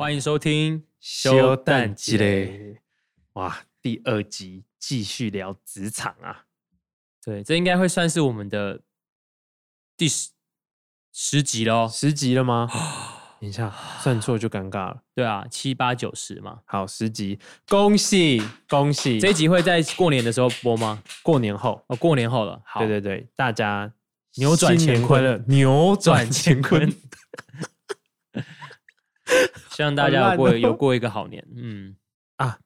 欢迎收听修蛋鸡嘞！哇，第二集继续聊职场啊！对，这应该会算是我们的第十十集喽。十集了吗？等一下，算错就尴尬了。对啊，七八九十嘛。好，十集，恭喜恭喜！这一集会在过年的时候播吗？过年后哦，过年后了。好，对对对，大家扭转乾坤了，扭 转乾坤。希望大家有过有过一个好年。嗯啊，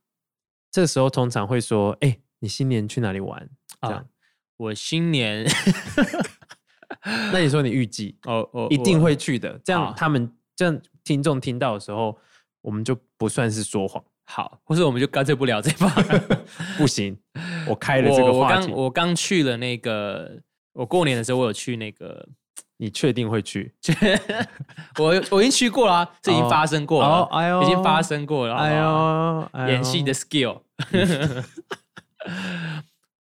这时候通常会说：“哎，你新年去哪里玩？”这样，我新年 那你说你预计哦哦，一定会去的。这样他们这样听众听到的时候，我们就不算是说谎。好，或者我们就干脆不聊这把。不行，我开了这个话题。我刚我刚去了那个，我过年的时候我有去那个。你确定会去？我我已经去过了，这已经发生过了，哎呦，已经发生过了，哎呦，演戏的 skill。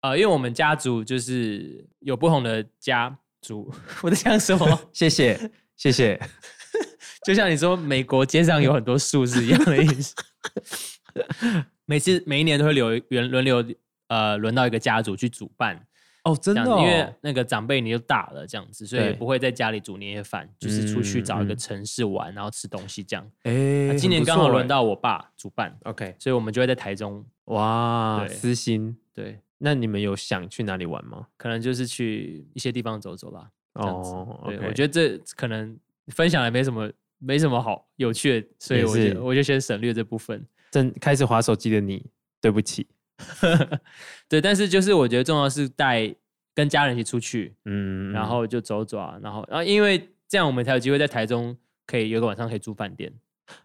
呃，因为我们家族就是有不同的家族，我在讲什么？谢谢谢谢，就像你说美国街上有很多树是一样的意思。每次每一年都会留轮轮流呃轮到一个家族去主办。哦，真的，因为那个长辈你就大了，这样子，所以不会在家里煮年夜饭，就是出去找一个城市玩，然后吃东西这样。哎，今年刚好轮到我爸主办，OK，所以我们就会在台中。哇，私心，对。那你们有想去哪里玩吗？可能就是去一些地方走走啦。哦，对，我觉得这可能分享也没什么，没什么好有趣的，所以我就我就先省略这部分。正开始划手机的你，对不起。对，但是就是我觉得重要是带跟家人一起出去，嗯，然后就走走啊，然后然后因为这样我们才有机会在台中可以有个晚上可以住饭店。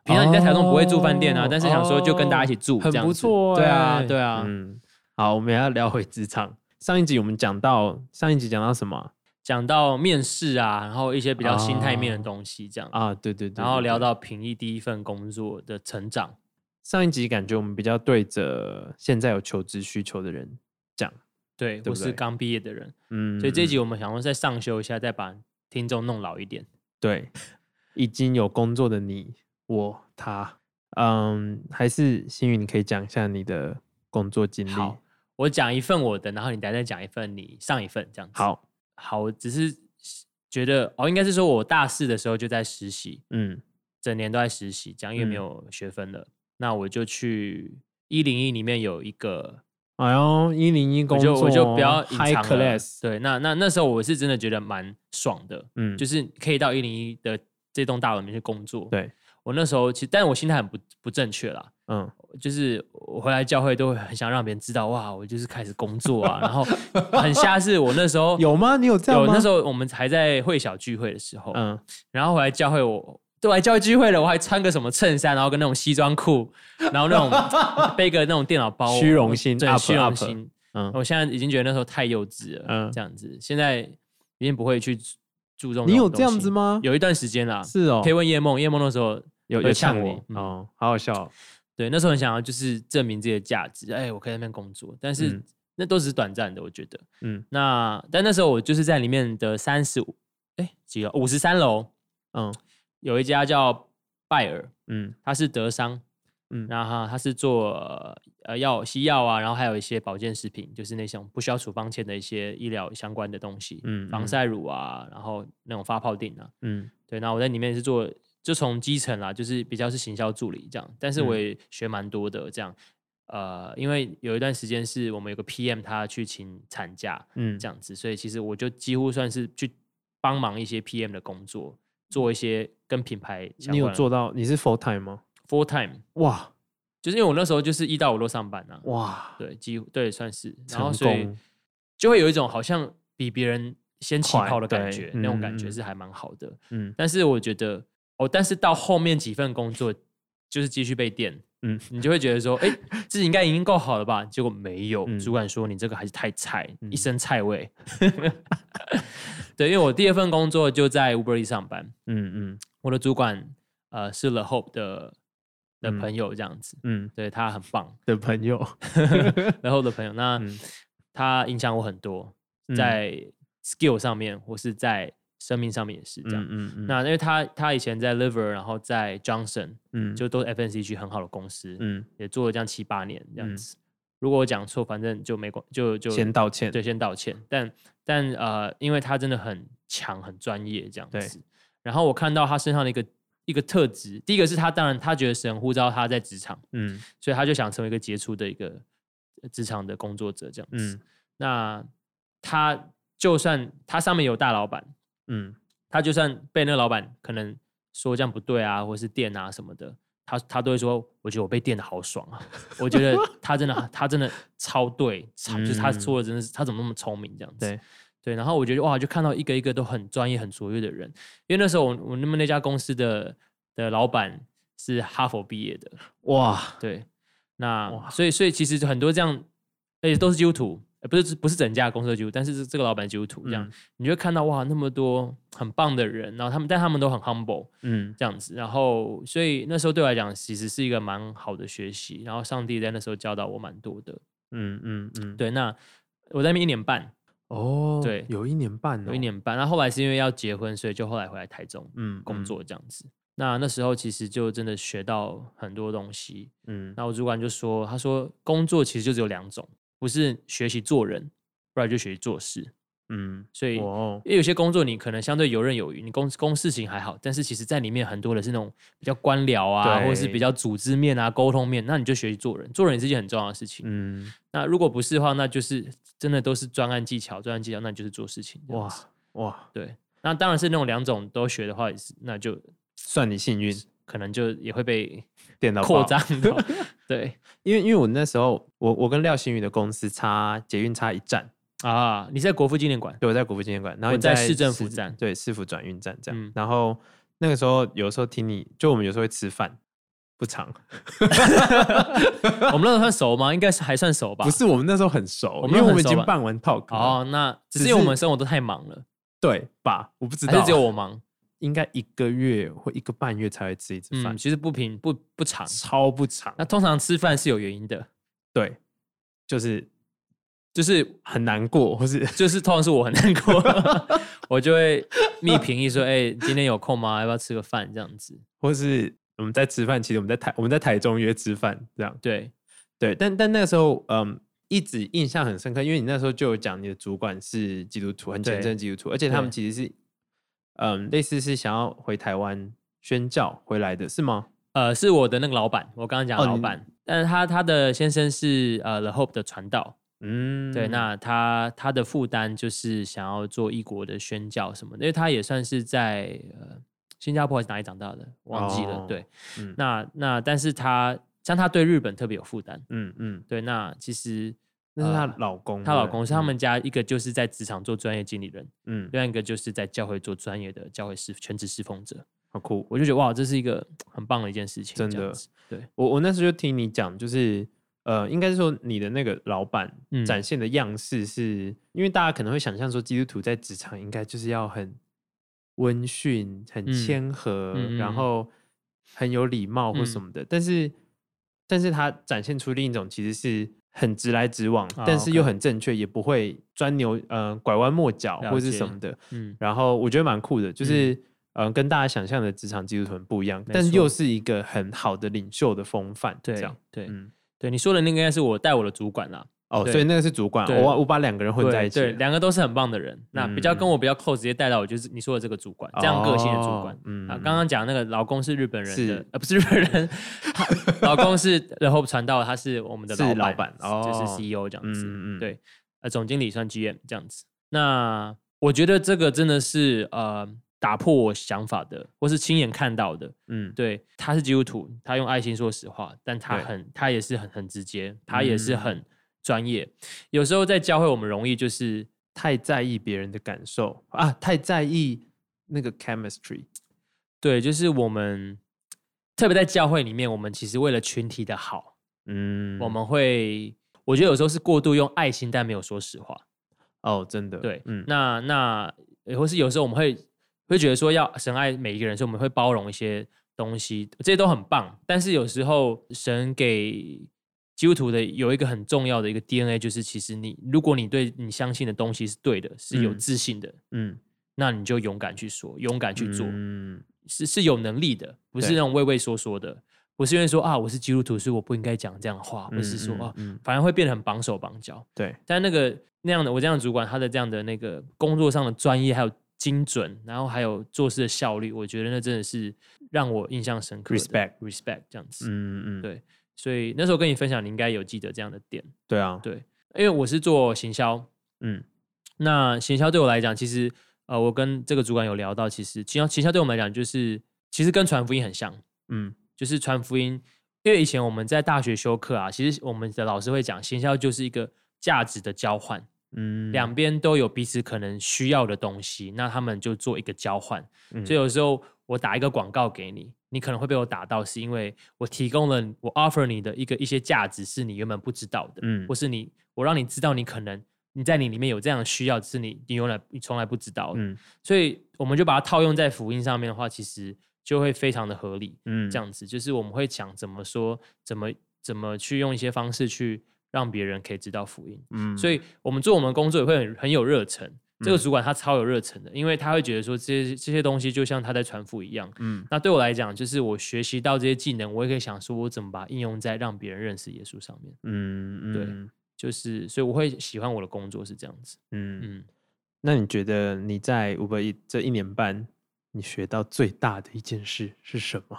平常你在台中不会住饭店啊，但是想说就跟大家一起住，很不错。对啊，对啊。嗯，好，我们要聊回职场。上一集我们讲到上一集讲到什么？讲到面试啊，然后一些比较心态面的东西，这样啊，对对对。然后聊到平易第一份工作的成长。上一集感觉我们比较对着现在有求职需求的人讲，对，或是刚毕业的人，嗯，所以这一集我们想要再上修一下，再把听众弄老一点。对，已经有工作的你，我他，嗯，还是幸运，你可以讲一下你的工作经历。好，我讲一份我的，然后你等下再讲一份你上一份这样子。好，好，只是觉得哦，应该是说我大四的时候就在实习，嗯，整年都在实习，这样因为没有学分了。那我就去一零一里面有一个，哎呦，一零一工作，我就不要隐藏了。对，那那那时候我是真的觉得蛮爽的，嗯，就是可以到一零一的这栋大楼里面去工作。对我那时候其实，但我心态很不不正确啦，嗯，就是我回来教会都会很想让别人知道，哇，我就是开始工作啊，然后很瞎是我那时候有吗？你有这样有那时候我们还在会小聚会的时候，嗯，然后回来教会我。都来教育聚会了，我还穿个什么衬衫，然后跟那种西装裤，然后那种 背个那种电脑包，虚荣心，对，虚荣心。嗯，我现在已经觉得那时候太幼稚了，嗯，这样子，现在已经不会去注重。你有这样子吗？有一段时间啦，是哦。可以问叶梦，叶梦那时候有有呛我，哦，好好笑。对，那时候很想要就是证明自己的价值，哎，我可以在那边工作，但是那都只是短暂的，我觉得。嗯，那但那时候我就是在里面的三十五，哎，几楼？五十三楼。嗯。有一家叫拜耳，嗯，它是德商，嗯，然后它是做呃药西药啊，然后还有一些保健食品，就是那种不需要处方签的一些医疗相关的东西，嗯，防晒乳啊，然后那种发泡锭啊，嗯，对，那我在里面是做，就从基层啦，就是比较是行销助理这样，但是我。也学蛮多的这样，呃，因为有一段时间是我们有个 PM 他去请产假，嗯，这样子，所以其实我就几乎算是去帮忙一些 PM 的工作。做一些跟品牌，你有做到？你是 full time 吗？full time，哇，就是因为我那时候就是一到五都上班啊，哇，对，几乎对算是，然后所以就会有一种好像比别人先起跑的感觉，那种感觉是还蛮好的，嗯，但是我觉得哦，但是到后面几份工作就是继续被电，嗯，你就会觉得说，哎，自己应该已经够好了吧？结果没有，主管说你这个还是太菜，一身菜味。对，因为我第二份工作就在 Uber E 上班，嗯嗯，我的主管呃是 The Hope 的的朋友这样子，嗯，对他很棒。的朋友。然后的朋友，那 他影响我很多，在 skill 上面或是在生命上面也是这样。嗯嗯。那因为他他以前在 Liver，然后在 Johnson，嗯，就都是 FNC 很好的公司，嗯，也做了这样七八年这样子。如果我讲错，反正就没关，就就先道歉，对，先道歉。但但呃，因为他真的很强，很专业这样子。然后我看到他身上的一个一个特质，第一个是他当然他觉得神呼召他在职场，嗯，所以他就想成为一个杰出的一个职场的工作者这样子。那他就算他上面有大老板，嗯，他就算被那个老板可能说这样不对啊，或是电啊什么的。他他都会说，我觉得我被电的好爽啊！我觉得 他真的他真的超对，超就是他说的真的是他怎么那么聪明这样子？对对。然后我觉得哇，就看到一个一个都很专业、很卓越的人。因为那时候我我那么那家公司的的老板是哈佛毕业的哇，对。那所以所以其实很多这样，而且都是基督徒。不是不是整家公司的基督徒，但是这个老板基督徒这样，你就会看到哇，那么多很棒的人，然后他们但他们都很 humble，嗯，这样子，然后所以那时候对我来讲，其实是一个蛮好的学习，然后上帝在那时候教导我蛮多的，嗯嗯嗯，对，那我在那边一年半，哦，对，有一年半，有一年半，那后来是因为要结婚，所以就后来回来台中，嗯，工作这样子，那那时候其实就真的学到很多东西，嗯，那我主管就说，他说工作其实就只有两种。不是学习做人，不然就学习做事。嗯，所以因为有些工作你可能相对游刃有余，你公公事情还好，但是其实在里面很多的是那种比较官僚啊，或者是比较组织面啊、沟通面，那你就学习做人，做人也是件很重要的事情。嗯，那如果不是的话，那就是真的都是专案技巧，专案技巧，那就是做事情。哇哇，对，那当然是那种两种都学的话，也是那就算你幸运。可能就也会被电脑扩张 的，对，因为因为我那时候，我我跟廖新宇的公司差捷运差一站啊，你在国父纪念馆，对，我在国父纪念馆，然后在市政府站，对，市府转运站这样，然后那个时候有时候听你就我们有时候会吃饭，不长，我们那时候算熟吗？应该是还算熟吧？不是，我们那时候很熟，因为我们已经办完 talk 哦，那只是因为我们生活都太忙了，对吧？我不知道，还是只有我忙。应该一个月或一个半月才会吃一次饭，其实不平不不长，超不长。那通常吃饭是有原因的，对，就是就是很难过，或是 就是通常是我很难过，我就会密评议说：“哎，今天有空吗？要不要吃个饭？”这样子，或是我们在吃饭，其实我们在台我们在台中约吃饭，这样对对。但但那个时候，嗯，一直印象很深刻，因为你那时候就有讲你的主管是基督徒，很虔诚基督徒，而且他们其实是。嗯，类似是想要回台湾宣教回来的是吗？呃，是我的那个老板，我刚刚讲老板，但是他他的先生是呃 The Hope 的传道，嗯，对，那他他的负担就是想要做异国的宣教什么，因为他也算是在呃新加坡还是哪里长大的，忘记了，对，嗯。那那但是他像他对日本特别有负担，嗯嗯，对，那其实。那是她老公，她老公是他们家一个就是在职场做专业经理人，嗯，另外一个就是在教会做专业的教会侍全职侍奉者，好酷！我就觉得哇，这是一个很棒的一件事情，真的。对我我那时候就听你讲，就是呃，应该是说你的那个老板展现的样式，是因为大家可能会想象说基督徒在职场应该就是要很温驯、很谦和，然后很有礼貌或什么的，但是但是他展现出另一种其实是。很直来直往，但是又很正确，也不会钻牛呃拐弯抹角或者是什么的。嗯，然后我觉得蛮酷的，就是呃跟大家想象的职场技术团不一样，但是又是一个很好的领袖的风范。这样，对，嗯，对，你说的那个应该是我带我的主管啦。哦，所以那个是主管，我我把两个人混在一起，对，两个都是很棒的人。那比较跟我比较 close，直接带到我就是你说的这个主管，这样个性的主管。嗯啊，刚刚讲那个老公是日本人的，呃，不是日本人，老公是然后传到他是我们的老板，就是 CEO 这样子。嗯嗯，对，呃，总经理算 GM 这样子。那我觉得这个真的是呃打破我想法的，或是亲眼看到的。嗯，对，他是基督徒，他用爱心说实话，但他很他也是很很直接，他也是很。专业有时候在教会，我们容易就是太在意别人的感受啊，太在意那个 chemistry。对，就是我们特别在教会里面，我们其实为了群体的好，嗯，我们会我觉得有时候是过度用爱心，但没有说实话。哦，真的，对，嗯，那那或是有时候我们会会觉得说要神爱每一个人，所以我们会包容一些东西，这些都很棒。但是有时候神给基督徒的有一个很重要的一个 DNA，就是其实你，如果你对你相信的东西是对的，是有自信的，嗯，那你就勇敢去说，勇敢去做，嗯是是有能力的，不是那种畏畏缩缩的，不是因为说啊我是基督徒，所以我不应该讲这样的话，不是说啊，反而会变得很绑手绑脚。对，但那个那样的我这样的主管，他的这样的那个工作上的专业还有精准，然后还有做事的效率，我觉得那真的是让我印象深刻。Respect respect 这样子，嗯嗯，对。所以那时候跟你分享，你应该有记得这样的点。对啊，对，因为我是做行销，嗯，那行销对我来讲，其实呃，我跟这个主管有聊到，其实行销行销对我们来讲，就是其实跟传福音很像，嗯，就是传福音。因为以前我们在大学修课啊，其实我们的老师会讲，行销就是一个价值的交换，嗯，两边都有彼此可能需要的东西，那他们就做一个交换。所以有时候我打一个广告给你。你可能会被我打到，是因为我提供了我 offer 你的一个一些价值，是你原本不知道的，嗯，或是你我让你知道你可能你在你里面有这样的需要，是你你原来你从来不知道的，嗯，所以我们就把它套用在福音上面的话，其实就会非常的合理，嗯，这样子。就是我们会讲怎么说，怎么怎么去用一些方式去让别人可以知道福音，嗯，所以我们做我们工作也会很很有热忱。这个主管他超有热忱的，因为他会觉得说这些这些东西就像他在传福一样。嗯，那对我来讲，就是我学习到这些技能，我也可以想说，我怎么把它应用在让别人认识耶稣上面。嗯嗯，对，就是所以我会喜欢我的工作是这样子。嗯嗯，那你觉得你在五百一这一年半，你学到最大的一件事是什么？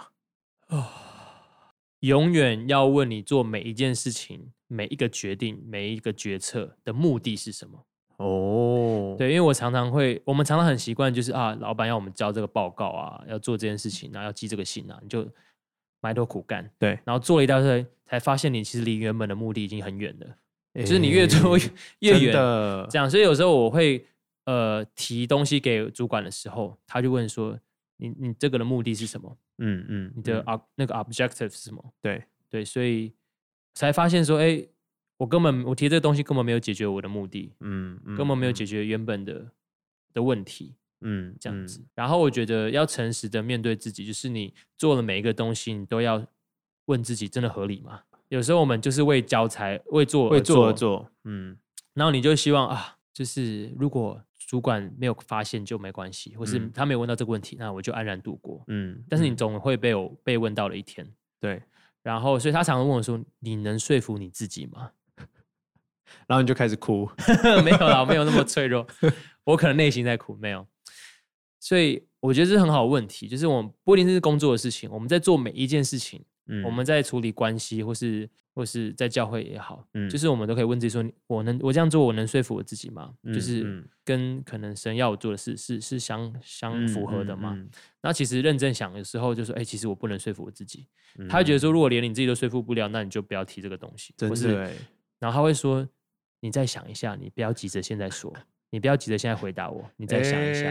啊，永远要问你做每一件事情、每一个决定、每一个决策的目的是什么。哦，对，因为我常常会，我们常常很习惯，就是啊，老板要我们交这个报告啊，要做这件事情，然后要寄这个信啊，你就埋头苦干，对，然后做了一大堆，才发现你其实离原本的目的已经很远了，就是你越做越远，这样，所以有时候我会呃提东西给主管的时候，他就问说，你你这个的目的是什么？嗯嗯，你的啊那个 objective 是什么？对对，所以才发现说，哎。我根本我提这个东西根本没有解决我的目的，嗯，根本没有解决原本的的问题，嗯，这样子。然后我觉得要诚实的面对自己，就是你做了每一个东西，你都要问自己，真的合理吗？有时候我们就是为教材、为做、为做而做，嗯。然后你就希望啊，就是如果主管没有发现就没关系，或是他没有问到这个问题，那我就安然度过，嗯。但是你总会被我被问到了一天，对。然后，所以他常常问我说：“你能说服你自己吗？”然后你就开始哭，没有啦，没有那么脆弱，我可能内心在哭，没有。所以我觉得这是很好的问题，就是我们不一定是工作的事情，我们在做每一件事情，嗯，我们在处理关系，或是或是在教会也好，嗯，就是我们都可以问自己说：我能我这样做，我能说服我自己吗？就是跟可能神要我做的事是是相相符合的吗？那其实认真想，有时候就说：哎，其实我不能说服我自己。他会觉得说，如果连你自己都说服不了，那你就不要提这个东西，真是。然后他会说。你再想一下，你不要急着现在说，你不要急着现在回答我，你再想一下。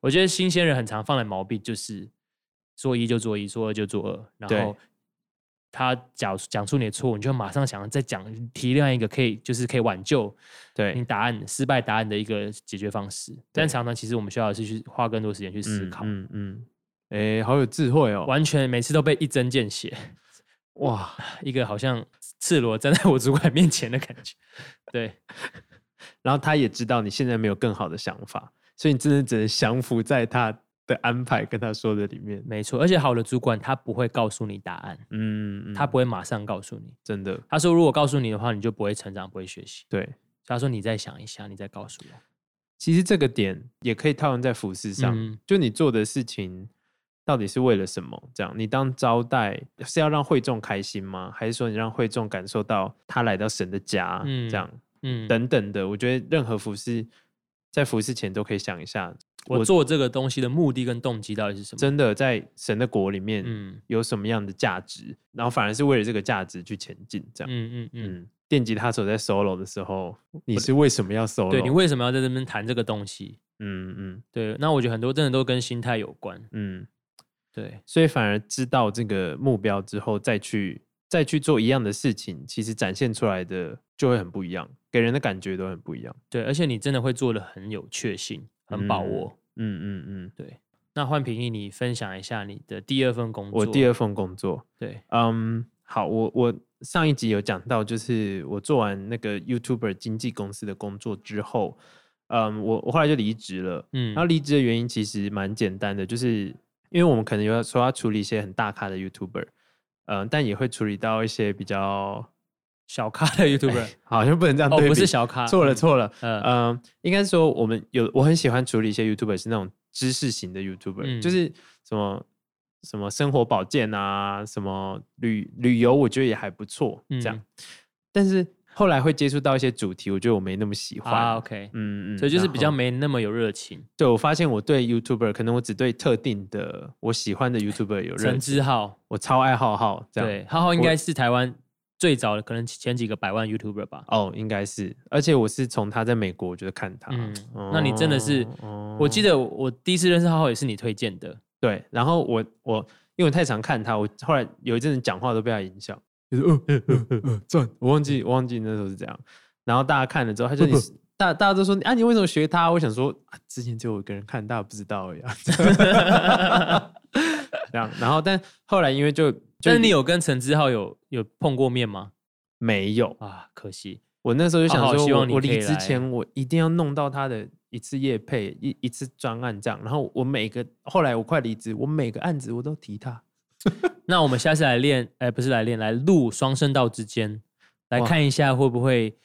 我觉得新鲜人很常犯的毛病就是说一就做一，说二就做二，然后他讲讲出你的错误，你就马上想要再讲提另外一个可以就是可以挽救对你答案失败答案的一个解决方式。但常常其实我们需要的是去花更多时间去思考。嗯嗯，哎，好有智慧哦！完全每次都被一针见血，哇，一个好像。赤裸站在我主管面前的感觉，对。然后他也知道你现在没有更好的想法，所以你真的只能降服在他的安排跟他说的里面。没错，而且好的主管他不会告诉你答案，嗯，他不会马上告诉你，真的。他说如果告诉你的话，你就不会成长，不会学习。对，他说你再想一下，你再告诉我。其实这个点也可以套用在服饰上，就你做的事情。到底是为了什么？这样，你当招待是要让会众开心吗？还是说你让会众感受到他来到神的家？嗯，这样，嗯，等等的。我觉得任何服饰在服饰前都可以想一下，我做这个东西的目的跟动机到底是什么？真的在神的国里面，嗯，有什么样的价值？然后反而是为了这个价值去前进，这样。嗯嗯嗯。电吉他手在 solo 的时候，你是为什么要 solo？对你为什么要在这边弹这个东西？嗯嗯，对。那我觉得很多真的都跟心态有关。嗯。对，所以反而知道这个目标之后，再去再去做一样的事情，其实展现出来的就会很不一样，给人的感觉都很不一样。对，而且你真的会做的很有确信，很把握。嗯嗯嗯，对。那换平易，你分享一下你的第二份工作。我第二份工作，对，嗯，好，我我上一集有讲到，就是我做完那个 YouTuber 经纪公司的工作之后，嗯，我我后来就离职了，嗯，然后离职的原因其实蛮简单的，就是因为我们可能有说要处理一些很大咖的 YouTuber，嗯，但也会处理到一些比较小咖的 YouTuber，好像不能这样，哦，不是小咖，错了错了，嗯，应该是说我们有我很喜欢处理一些 YouTuber 是那种知识型的 YouTuber，就是什么什么生活保健啊，什么旅旅游，我觉得也还不错，这样，但是。后来会接触到一些主题，我觉得我没那么喜欢。啊，OK，嗯嗯，所以就是比较没那么有热情。对，我发现我对 YouTuber，可能我只对特定的我喜欢的 YouTuber 有热情。陈之浩，我超爱浩浩。对，浩浩应该是台湾最早的，可能前几个百万 YouTuber 吧。哦，应该是。而且我是从他在美国，我觉得看他。嗯，那你真的是，我记得我第一次认识浩浩也是你推荐的。对，然后我我因为我太常看他，我后来有一阵子讲话都被他影响。就是呃呃呃呃赚，我忘记我忘记那时候是这样。然后大家看了之后，他就大大家都说啊，你为什么学他？我想说啊，之前只有我一个人看，大家不知道呀。这样，然后但后来因为就，但你有跟陈志浩有有碰过面吗？没有啊，可惜。我那时候就想说，我离之前我一定要弄到他的一次夜配一一次专案这样。然后我每个后来我快离职，我每个案子我都提他。那我们下次来练，哎，不是来练，来录双声道之间，来看一下会不会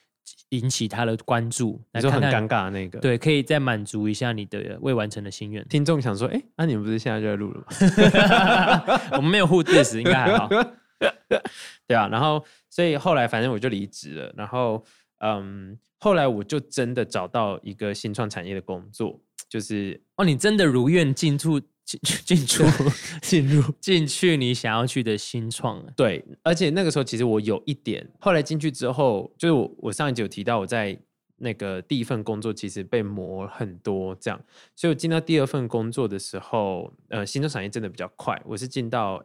引起他的关注。你说很尴尬那个，对，可以再满足一下你的未完成的心愿。听众想说，哎，那你们不是现在就在录了吗？我们没有互对时，应该还好。对啊，然后所以后来反正我就离职了，然后嗯，后来我就真的找到一个新创产业的工作，就是哦，你真的如愿进入。进 进出 进入进去你想要去的新创，对，而且那个时候其实我有一点，后来进去之后，就是我我上一集有提到我在那个第一份工作其实被磨很多，这样，所以我进到第二份工作的时候，呃，新创产业真的比较快，我是进到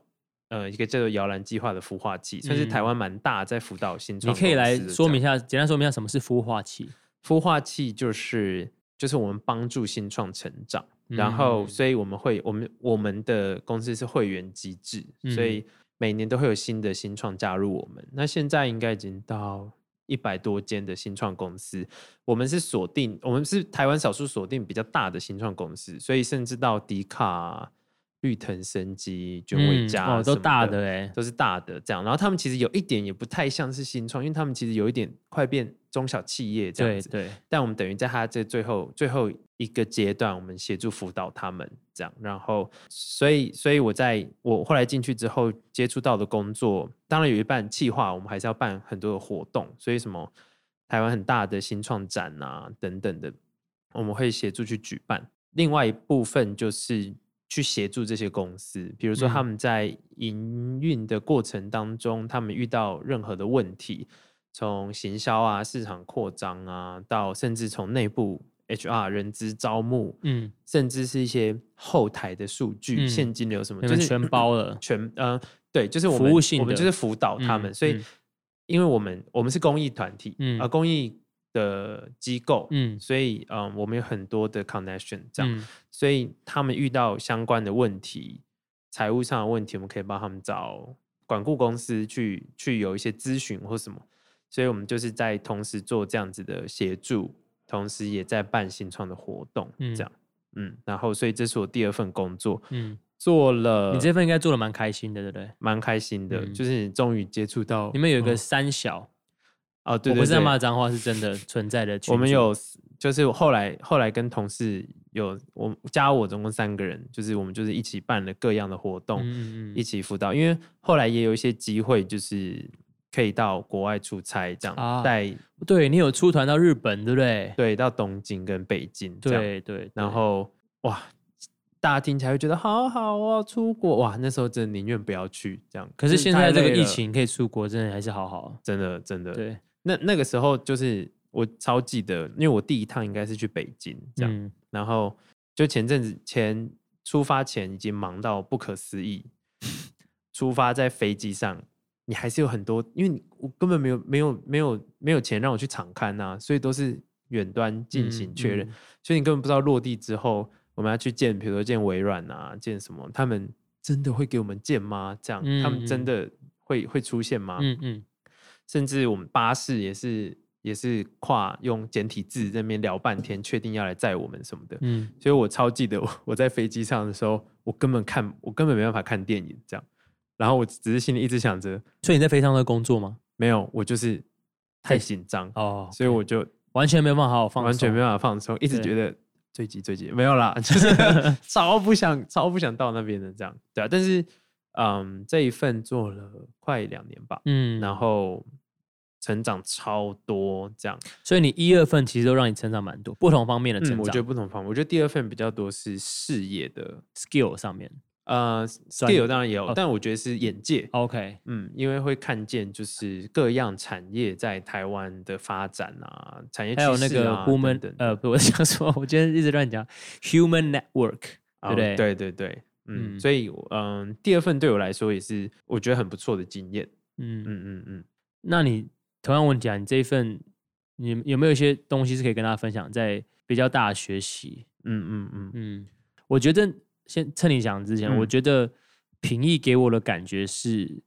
呃一个叫做摇篮计划的孵化器，算是台湾蛮大在辅导新创，你可以来说明一下，简单说明一下什么是孵化器？孵化器就是就是我们帮助新创成长。然后，所以我们会，我们我们的公司是会员机制，所以每年都会有新的新创加入我们。那现在应该已经到一百多间的新创公司，我们是锁定，我们是台湾少数锁定比较大的新创公司，所以甚至到迪卡。绿藤生机、卷尾家哦都大的哎，都是大的这样。然后他们其实有一点也不太像是新创，因为他们其实有一点快变中小企业这样子。对。但我们等于在他这最后最后一个阶段，我们协助辅导他们这样。然后，所以，所以我在我后来进去之后接触到的工作，当然有一半企划，我们还是要办很多的活动。所以，什么台湾很大的新创展啊等等的，我们会协助去举办。另外一部分就是。去协助这些公司，比如说他们在营运的过程当中，他们遇到任何的问题，从行销啊、市场扩张啊，到甚至从内部 HR 人资招募，嗯，甚至是一些后台的数据、现金流什么，就是全包了，全呃，对，就是我们我们就是辅导他们，所以因为我们我们是公益团体，嗯，而公益。的机构，嗯，所以嗯，我们有很多的 connection，这样，所以他们遇到相关的问题，财务上的问题，我们可以帮他们找管顾公司去去有一些咨询或什么，所以我们就是在同时做这样子的协助，同时也在办新创的活动，这样，嗯，然后所以这是我第二份工作，嗯，做了，你这份应该做的蛮开心的，对不对？蛮开心的，就是你终于接触到，你们有一个三小。哦，对，我不是在骂脏话，是真的 存在的。我们有，就是后来后来跟同事有，我加我总共三个人，就是我们就是一起办了各样的活动，一起辅导。因为后来也有一些机会，就是可以到国外出差，这样带。对你有出团到日本，对不对？对，到东京跟北京。对对。然后哇，大家听起来会觉得好好哦，出国哇，那时候真的宁愿不要去这样。可是现在这个疫情可以出国，真的还是好好，真的真的对。那那个时候就是我超记得，因为我第一趟应该是去北京这样，然后就前阵子前出发前已经忙到不可思议，出发在飞机上，你还是有很多，因为我根本没有没有没有没有钱让我去场刊啊，所以都是远端进行确认，所以你根本不知道落地之后我们要去见，比如说见微软啊，见什么，他们真的会给我们见吗？这样，他们真的会会出现吗？嗯嗯。甚至我们巴士也是也是跨用简体字那边聊半天，确定要来载我们什么的。嗯，所以我超记得我 我在飞机上的时候，我根本看我根本没办法看电影这样，然后我只是心里一直想着，所以你在飞机上在工作吗？没有，我就是太紧张哦，所以我就完全没办法好好放，完全没办法放松，一直觉得最急最急，没有啦，就是 超不想超不想到那边的这样，对啊，但是嗯，这一份做了快两年吧，嗯，然后成长超多这样，所以你一二份其实都让你成长蛮多，不同方面的成长，我觉得不同方面，我觉得第二份比较多是事业的 skill 上面。呃，skill 当然也有，但我觉得是眼界。OK，嗯，因为会看见就是各样产业在台湾的发展啊，产业还有那个 human 呃，不，我想说，我今天一直乱讲 human network，对不对？对对对，嗯，所以嗯，第二份对我来说也是我觉得很不错的经验。嗯嗯嗯嗯，那你同样问题啊，你这一份你有没有一些东西是可以跟大家分享，在比较大的学习？嗯嗯嗯嗯，我觉得。先趁你讲之前，我觉得平易给我的感觉是，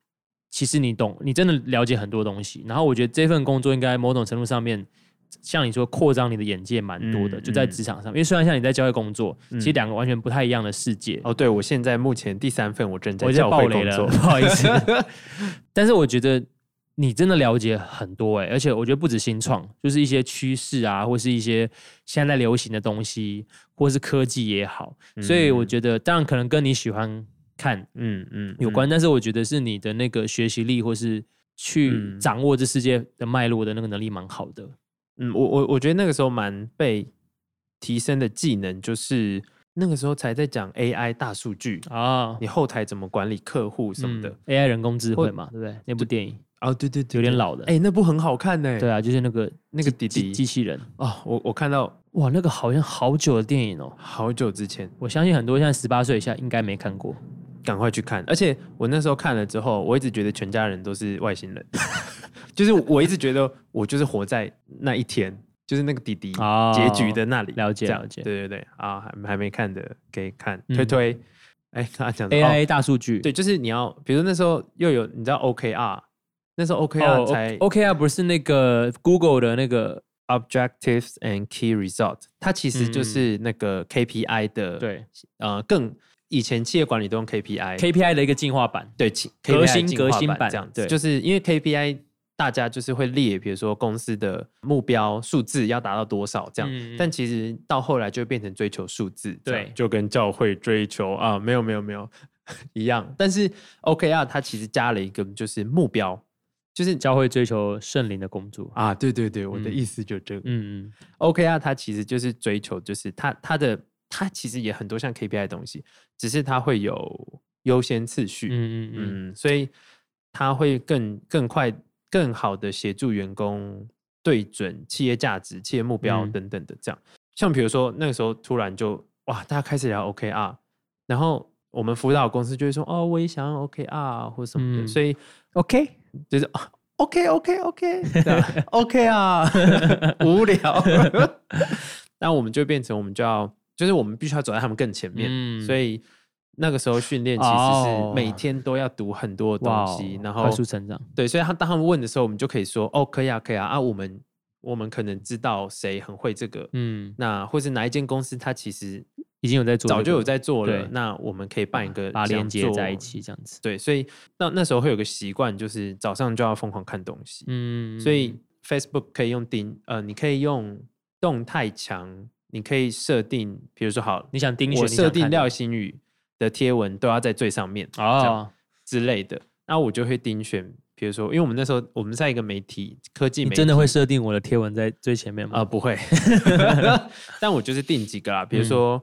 其实你懂，你真的了解很多东西。然后我觉得这份工作应该某种程度上面，像你说扩张你的眼界蛮多的，就在职场上。因为虽然像你在教会工作，其实两个完全不太一样的世界。哦，对，我现在目前第三份我正在教会工作，不好意思。但是我觉得。你真的了解很多哎，而且我觉得不止新创，就是一些趋势啊，或是一些现在流行的东西，或是科技也好。所以我觉得，当然可能跟你喜欢看，嗯嗯有关，但是我觉得是你的那个学习力，或是去掌握这世界的脉络的那个能力蛮好的。嗯，我我我觉得那个时候蛮被提升的技能，就是那个时候才在讲 AI 大数据啊，你后台怎么管理客户什么的，AI 人工智慧嘛，对不对？那部电影。哦，对对对，有点老的，哎，那部很好看呢。对啊，就是那个那个弟弟机器人哦，我我看到哇，那个好像好久的电影哦，好久之前，我相信很多现在十八岁以下应该没看过，赶快去看。而且我那时候看了之后，我一直觉得全家人都是外星人，就是我一直觉得我就是活在那一天，就是那个弟弟结局的那里。了解了解，对对对，啊，还还没看的可以看推推。哎，他讲的 AI 大数据，对，就是你要，比如那时候又有你知道 OKR。那时候 OKR 才 OKR 不是那个 Google 的那个 Objectives and Key Result，它其实就是那个 KPI 的对，呃，更以前企业管理都用 KPI，KPI 的一个进化版，对，革新革新版这样子，就是因为 KPI 大家就是会列，比如说公司的目标数字要达到多少这样，但其实到后来就变成追求数字，对，就跟教会追求啊，没有没有没有 一样，但是 OKR 它其实加了一个就是目标。就是教会追求圣灵的工作啊，对对对，我的意思就这个，嗯嗯，OK 啊，它其实就是追求，就是他他的他其实也很多像 KPI 的东西，只是它会有优先次序，嗯嗯嗯，所以它会更更快、更好的协助员工对准企业价值、企业目标等等的这样。像比如说那个时候突然就哇，大家开始聊 OK 啊，然后我们辅导公司就会说哦，我也想要 OK 啊或什么的，所以 OK。就是 OK OK OK OK 啊，无聊。那我们就变成我们就要，就是我们必须要走在他们更前面。所以那个时候训练其实是每天都要读很多东西，然后快速成长。对，所以他当他们问的时候，我们就可以说哦，可以啊，可以啊啊，我们我们可能知道谁很会这个，嗯，那或是哪一间公司，它其实。已经有在做，早就有在做了。那我们可以办一个把连接在一起，这样子。对，所以那那时候会有个习惯，就是早上就要疯狂看东西。嗯，所以 Facebook 可以用盯，呃，你可以用动态墙，你可以设定，比如说好，你想盯我设定廖新宇的贴文都要在最上面哦之类的。那我就会盯选，比如说，因为我们那时候我们在一个媒体科技，你真的会设定我的贴文在最前面吗？啊，不会。但我就是定几个啦，比如说。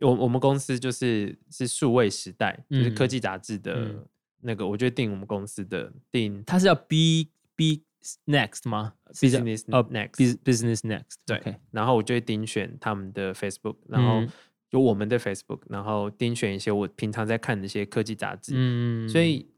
我我们公司就是是数位时代，就是科技杂志的那个，我就定我们公司的定，它是要 B B Next 吗？Business Next Business Next 对，然后我就会盯选他们的 Facebook，然后有我们的 Facebook，然后盯选一些我平常在看的一些科技杂志，嗯，所以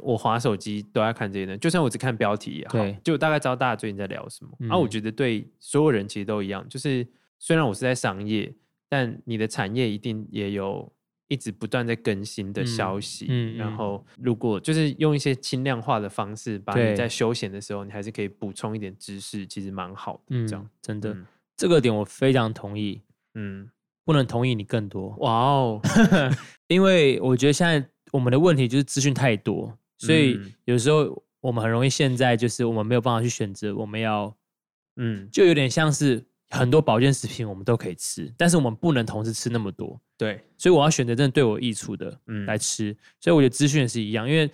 我滑手机都要看这些的，就算我只看标题也好，就大概知道大家最近在聊什么。然后我觉得对所有人其实都一样，就是虽然我是在商业。但你的产业一定也有一直不断在更新的消息。嗯，然后如果就是用一些轻量化的方式，把你在休闲的时候，你还是可以补充一点知识，其实蛮好的。嗯，这样真的，这个点我非常同意。嗯，不能同意你更多。哇哦，因为我觉得现在我们的问题就是资讯太多，所以有时候我们很容易现在就是我们没有办法去选择我们要，嗯，就有点像是。很多保健食品我们都可以吃，但是我们不能同时吃那么多。对，所以我要选择真的对我益处的嗯来吃。所以我觉得资讯也是一样，因为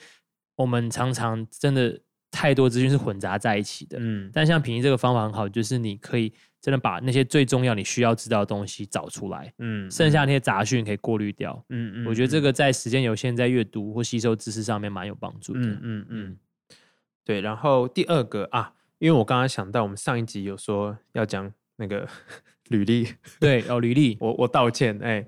我们常常真的太多资讯是混杂在一起的。嗯，但像平宜这个方法很好，就是你可以真的把那些最重要你需要知道的东西找出来，嗯，剩下那些杂讯可以过滤掉。嗯嗯，我觉得这个在时间有限，在阅读或吸收知识上面蛮有帮助的。嗯嗯嗯，对。然后第二个啊，因为我刚刚想到，我们上一集有说要讲。那个 履历，对哦，履历，我我道歉，哎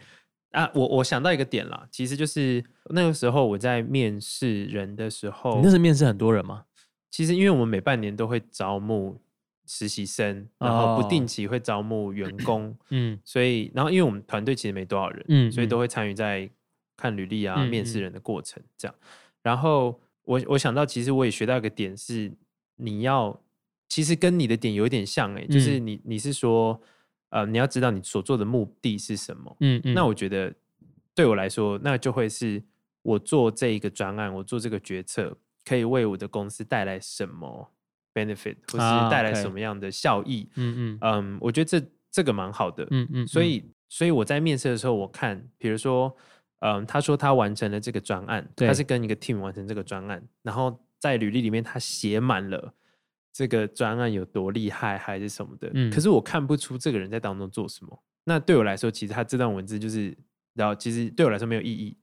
啊，我我想到一个点啦，其实就是那个时候我在面试人的时候，你那是面试很多人吗？其实因为我们每半年都会招募实习生，然后不定期会招募员 工，嗯，所以然后因为我们团队其实没多少人，嗯，所以都会参与在看履历啊、面试人的过程这样。然后我我想到，其实我也学到一个点是，你要。其实跟你的点有点像哎，就是你你是说，呃，你要知道你所做的目的是什么。嗯嗯。那我觉得对我来说，那就会是我做这一个专案，我做这个决策，可以为我的公司带来什么 benefit，或是带来什么样的效益。嗯嗯嗯，我觉得这这个蛮好的。嗯嗯。所以所以我在面试的时候，我看，比如说，嗯，他说他完成了这个专案，他是跟一个 team 完成这个专案，然后在履历里面他写满了。这个专案有多厉害，还是什么的？嗯，可是我看不出这个人在当中做什么。那对我来说，其实他这段文字就是，然后其实对我来说没有意义。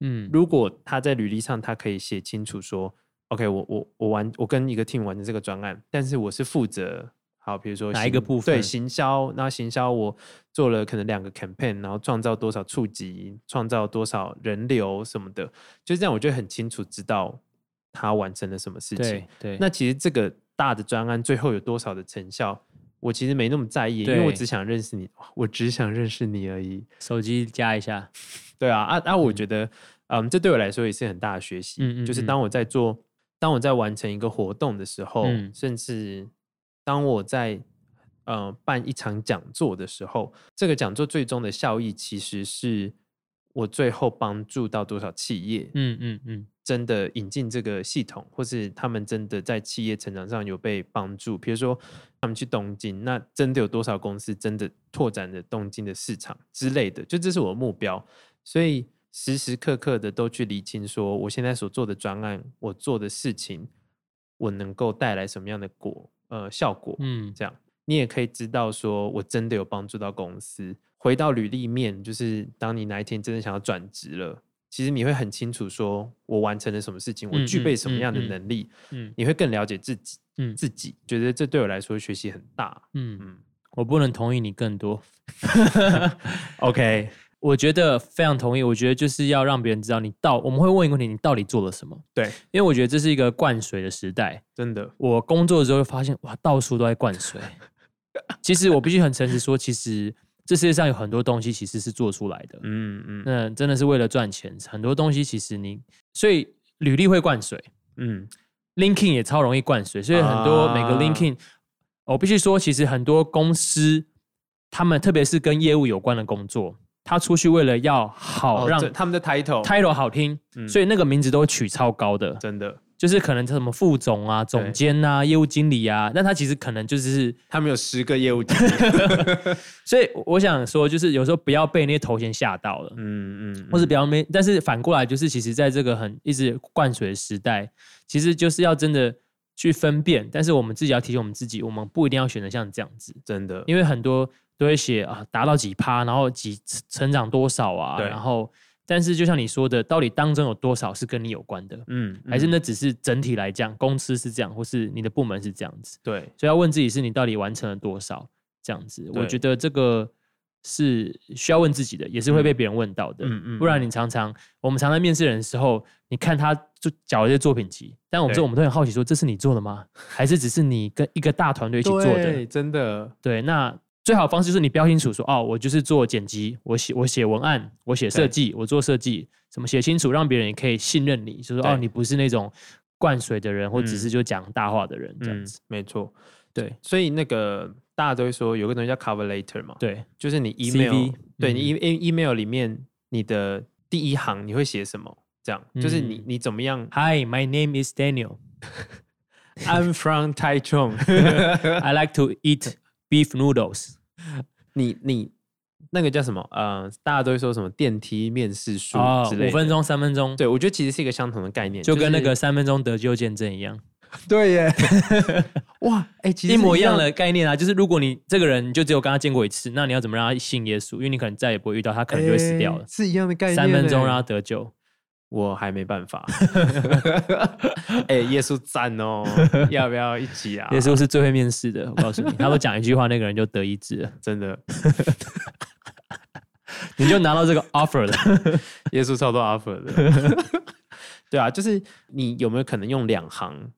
嗯，如果他在履历上，他可以写清楚说，OK，我我我完，我跟一个 team 完成这个专案，但是我是负责好，比如说哪一个部分？对，行销。那行销我做了可能两个 campaign，然后创造多少触及，创造多少人流什么的，就这样，我就很清楚知道他完成了什么事情。对，那其实这个。大的专案最后有多少的成效，我其实没那么在意，因为我只想认识你，我只想认识你而已。手机加一下，对啊，啊啊！我觉得，嗯，这对我来说也是很大的学习。嗯嗯，就是当我在做，当我在完成一个活动的时候，甚至当我在呃办一场讲座的时候，这个讲座最终的效益，其实是我最后帮助到多少企业。嗯嗯嗯。真的引进这个系统，或是他们真的在企业成长上有被帮助。比如说，他们去东京，那真的有多少公司真的拓展了东京的市场之类的？就这是我的目标，所以时时刻刻的都去理清，说我现在所做的专案，我做的事情，我能够带来什么样的果呃效果？嗯，这样你也可以知道，说我真的有帮助到公司。回到履历面，就是当你哪一天真的想要转职了。其实你会很清楚，说我完成了什么事情，我具备什么样的能力，嗯，你会更了解自己，嗯，自己觉得这对我来说学习很大，嗯嗯，我不能同意你更多，OK，我觉得非常同意，我觉得就是要让别人知道你到，我们会问一个问题，你到底做了什么？对，因为我觉得这是一个灌水的时代，真的，我工作的时候发现哇，到处都在灌水，其实我必须很诚实说，其实。这世界上有很多东西其实是做出来的，嗯嗯，那真的是为了赚钱。很多东西其实你，所以履历会灌水，嗯，linking 也超容易灌水。所以很多每个 linking，我必须说，其实很多公司，他们特别是跟业务有关的工作，他出去为了要好让他们的 title title 好听，所以那个名字都取超高的，真的。就是可能什么副总啊、总监啊、业务经理啊，那他其实可能就是他们有十个业务经理，所以我想说，就是有时候不要被那些头衔吓到了，嗯嗯，或者不要没，但是反过来就是，其实在这个很一直灌水的时代，其实就是要真的去分辨，但是我们自己要提醒我们自己，我们不一定要选择像这样子，真的，因为很多都会写啊，达到几趴，然后几成长多少啊，然后。但是，就像你说的，到底当中有多少是跟你有关的？嗯，还是那只是整体来讲，公司是这样，或是你的部门是这样子？对，所以要问自己，是你到底完成了多少？这样子，我觉得这个是需要问自己的，也是会被别人问到的。嗯嗯，不然你常常，我们常常面试人的时候，你看他就缴一些作品集，但我们说我们都很好奇，说这是你做的吗？还是只是你跟一个大团队一起做的？真的，对，那最好方式就是你标清楚说，哦，我就是做剪辑，我写我写文案，我写设计，我做设计，什么写清楚，让别人也可以信任你，就说哦，你不是那种灌水的人，或只是就讲大话的人这样子。没错，对，所以那个大家都会说有个东西叫 cover letter 嘛，对，就是你 email，对你 e email 里面你的第一行你会写什么？这样就是你你怎么样？Hi, my name is Daniel. I'm from Taichung. I like to eat beef noodles. 你你那个叫什么？呃，大家都会说什么电梯面试书之类，五分钟、三分钟。对，我觉得其实是一个相同的概念，就跟那个三分钟得救见证一样。对耶，哇，哎，一模一样的概念啊！就是如果你这个人就只有跟他见过一次，那你要怎么让他信耶稣？因为你可能再也不会遇到他，可能就会死掉了。是一样的概念，三分钟让他得救。我还没办法，哎，耶稣赞哦，要不要一起啊？耶稣是最会面试的，我告诉你，他们讲一句话，那个人就得一治了，真的，你就拿到这个 offer 了，耶稣超多 offer 的，对啊，就是你有没有可能用两行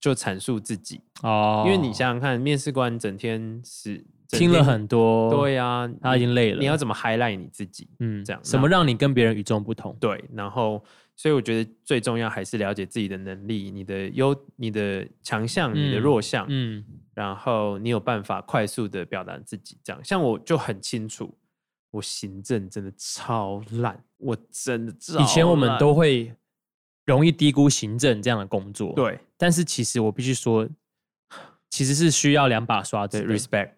就阐述自己哦？因为你想想看，面试官整天是。听了很多，对呀，他已经累了。你要怎么 highlight 你自己？嗯，这样什么让你跟别人与众不同？对，然后所以我觉得最重要还是了解自己的能力，你的优、你的强项、你的弱项，嗯，然后你有办法快速的表达自己。这样，像我就很清楚，我行政真的超烂，我真的以前我们都会容易低估行政这样的工作，对。但是其实我必须说，其实是需要两把刷子，respect。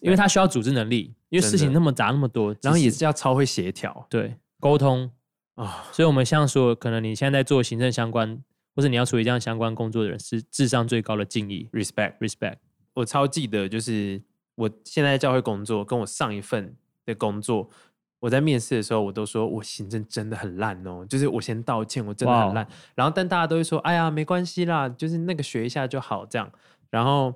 因为他需要组织能力，因为事情那么杂那么多，然后也是要超会协调，对沟通啊。所以，我们像说，可能你现在在做行政相关，或者你要处理这样相关工作的人，是智商最高的敬意，respect，respect。我超记得，就是我现在在教会工作，跟我上一份的工作，我在面试的时候，我都说我行政真的很烂哦，就是我先道歉，我真的很烂。然后，但大家都会说，哎呀，没关系啦，就是那个学一下就好，这样。然后。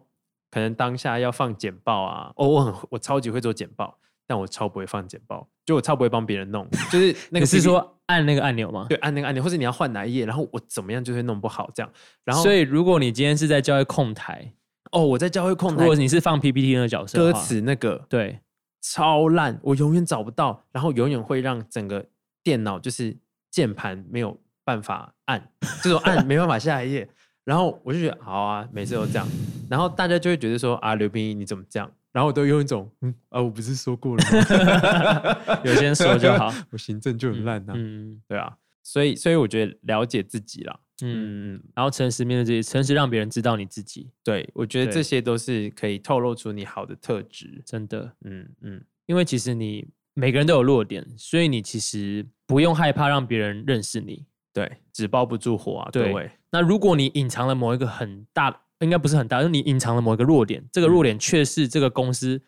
可能当下要放简报啊，哦，我很我超级会做简报，但我超不会放简报，就我超不会帮别人弄，就是那个是说按那个按钮吗？对，按那个按钮，或者你要换哪一页，然后我怎么样就会弄不好这样。然后，所以如果你今天是在教会控台，哦，我在教会控台，如果你是放 PPT 那个角色，歌词那个对，超烂，我永远找不到，然后永远会让整个电脑就是键盘没有办法按，这种按 没办法下一页。然后我就觉得好啊，每次都这样，然后大家就会觉得说啊，刘冰你怎么这样？然后我都用一种嗯啊，我不是说过了吗？有些人说就好，我行政就很烂呐。嗯，对啊，所以所以我觉得了解自己啦，嗯嗯，然后诚实面对自己，诚实让别人知道你自己。对，我觉得这些都是可以透露出你好的特质，真的。嗯嗯，因为其实你每个人都有弱点，所以你其实不用害怕让别人认识你。对，纸包不住火啊，各位。那如果你隐藏了某一个很大，应该不是很大，就是你隐藏了某一个弱点，这个弱点却是这个公司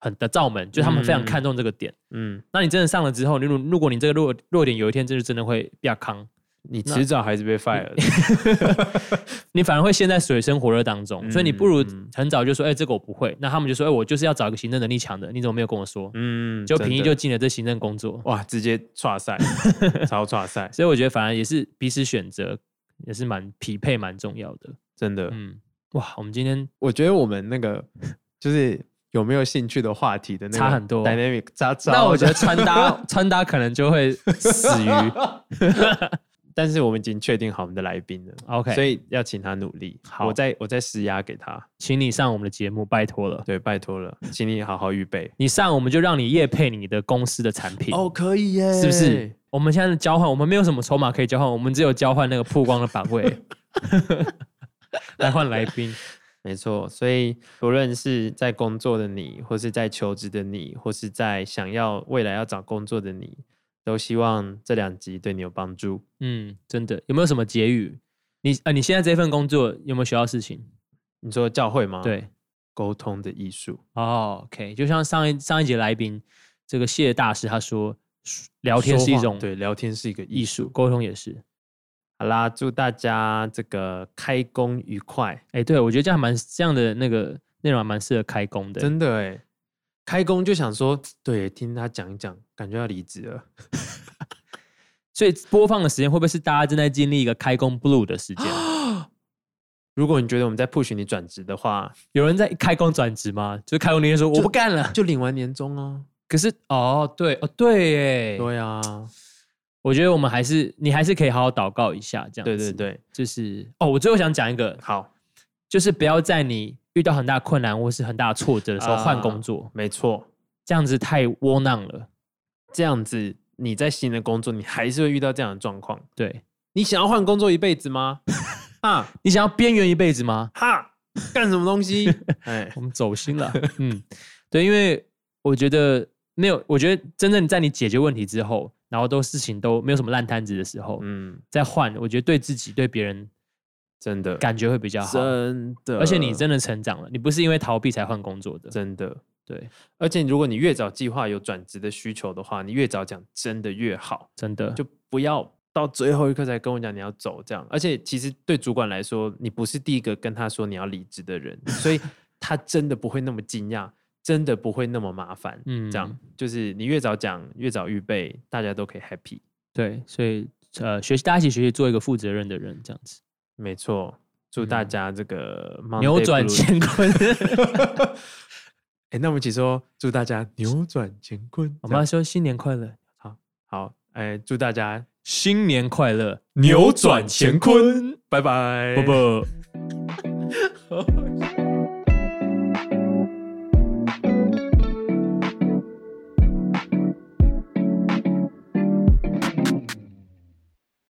很的罩门，就他们非常看重这个点。嗯，那你真的上了之后，你如如果你这个弱弱点有一天，真是真的会比较康。你迟早还是被 fire，你反而会陷在水深火热当中，所以你不如很早就说，哎，这个我不会。那他们就说，哎，我就是要找一个行政能力强的，你怎么没有跟我说？嗯，就平易就进了这行政工作，哇，直接跨赛，超跨赛。所以我觉得反而也是彼此选择，也是蛮匹配、蛮重要的，真的。嗯，哇，我们今天我觉得我们那个就是有没有兴趣的话题的那差很多，dynamic 差差。那我觉得穿搭 穿搭可能就会死于。但是我们已经确定好我们的来宾了，OK，所以要请他努力。好，我再我再施压给他，请你上我们的节目，拜托了。对，拜托了，请你好好预备。你上，我们就让你夜配你的公司的产品。哦，可以耶，是不是？我们现在的交换，我们没有什么筹码可以交换，我们只有交换那个曝光的版位，来换来宾。没错，所以不论是在工作的你，或是在求职的你，或是在想要未来要找工作的你。都希望这两集对你有帮助。嗯，真的有没有什么结语？你呃，你现在这份工作有没有学到事情？你说教会吗？对，沟通的艺术。哦，OK，就像上一上一节来宾这个谢大师他说，聊天是一种对，聊天是一个艺术，沟通也是。好啦，祝大家这个开工愉快。哎，对我觉得这样蛮这样的那个内容还蛮适合开工的，真的哎。开工就想说，对，听他讲一讲，感觉要离职了。所以播放的时间会不会是大家正在经历一个开工 blue 的时间？如果你觉得我们在 push 你转职的话，有人在开工转职吗？就开工那天说我不干了，就领完年终啊。可是哦，对哦，对，哎，对啊。我觉得我们还是你还是可以好好祷告一下，这样。对对对，就是哦，我最后想讲一个，好，就是不要在你遇到很大困难或是很大挫折的时候换工作。没错，这样子太窝囊了。这样子你在新的工作，你还是会遇到这样的状况。对你想要换工作一辈子吗？啊，你想要边缘一辈子吗？哈，干什么东西？哎，我们走心了。嗯，对，因为我觉得没有，我觉得真正在你解决问题之后，然后都事情都没有什么烂摊子的时候，嗯，再换，我觉得对自己对别人真的感觉会比较好，真的。而且你真的成长了，你不是因为逃避才换工作的，真的。对，而且如果你越早计划有转职的需求的话，你越早讲，真的越好，真的就不要。到最后一刻才跟我讲你要走，这样，而且其实对主管来说，你不是第一个跟他说你要离职的人，所以 他真的不会那么惊讶，真的不会那么麻烦。嗯，这样就是你越早讲，越早预备，大家都可以 happy。对，所以呃，学习大家一起学习，做一个负责任的人，这样子。没错，祝大家这个扭转乾坤。哎，那我们一起说，祝大家扭转乾坤。我们要说新年快乐。好，好，哎，祝大家。新年快乐，扭转乾坤，拜拜，啵啵。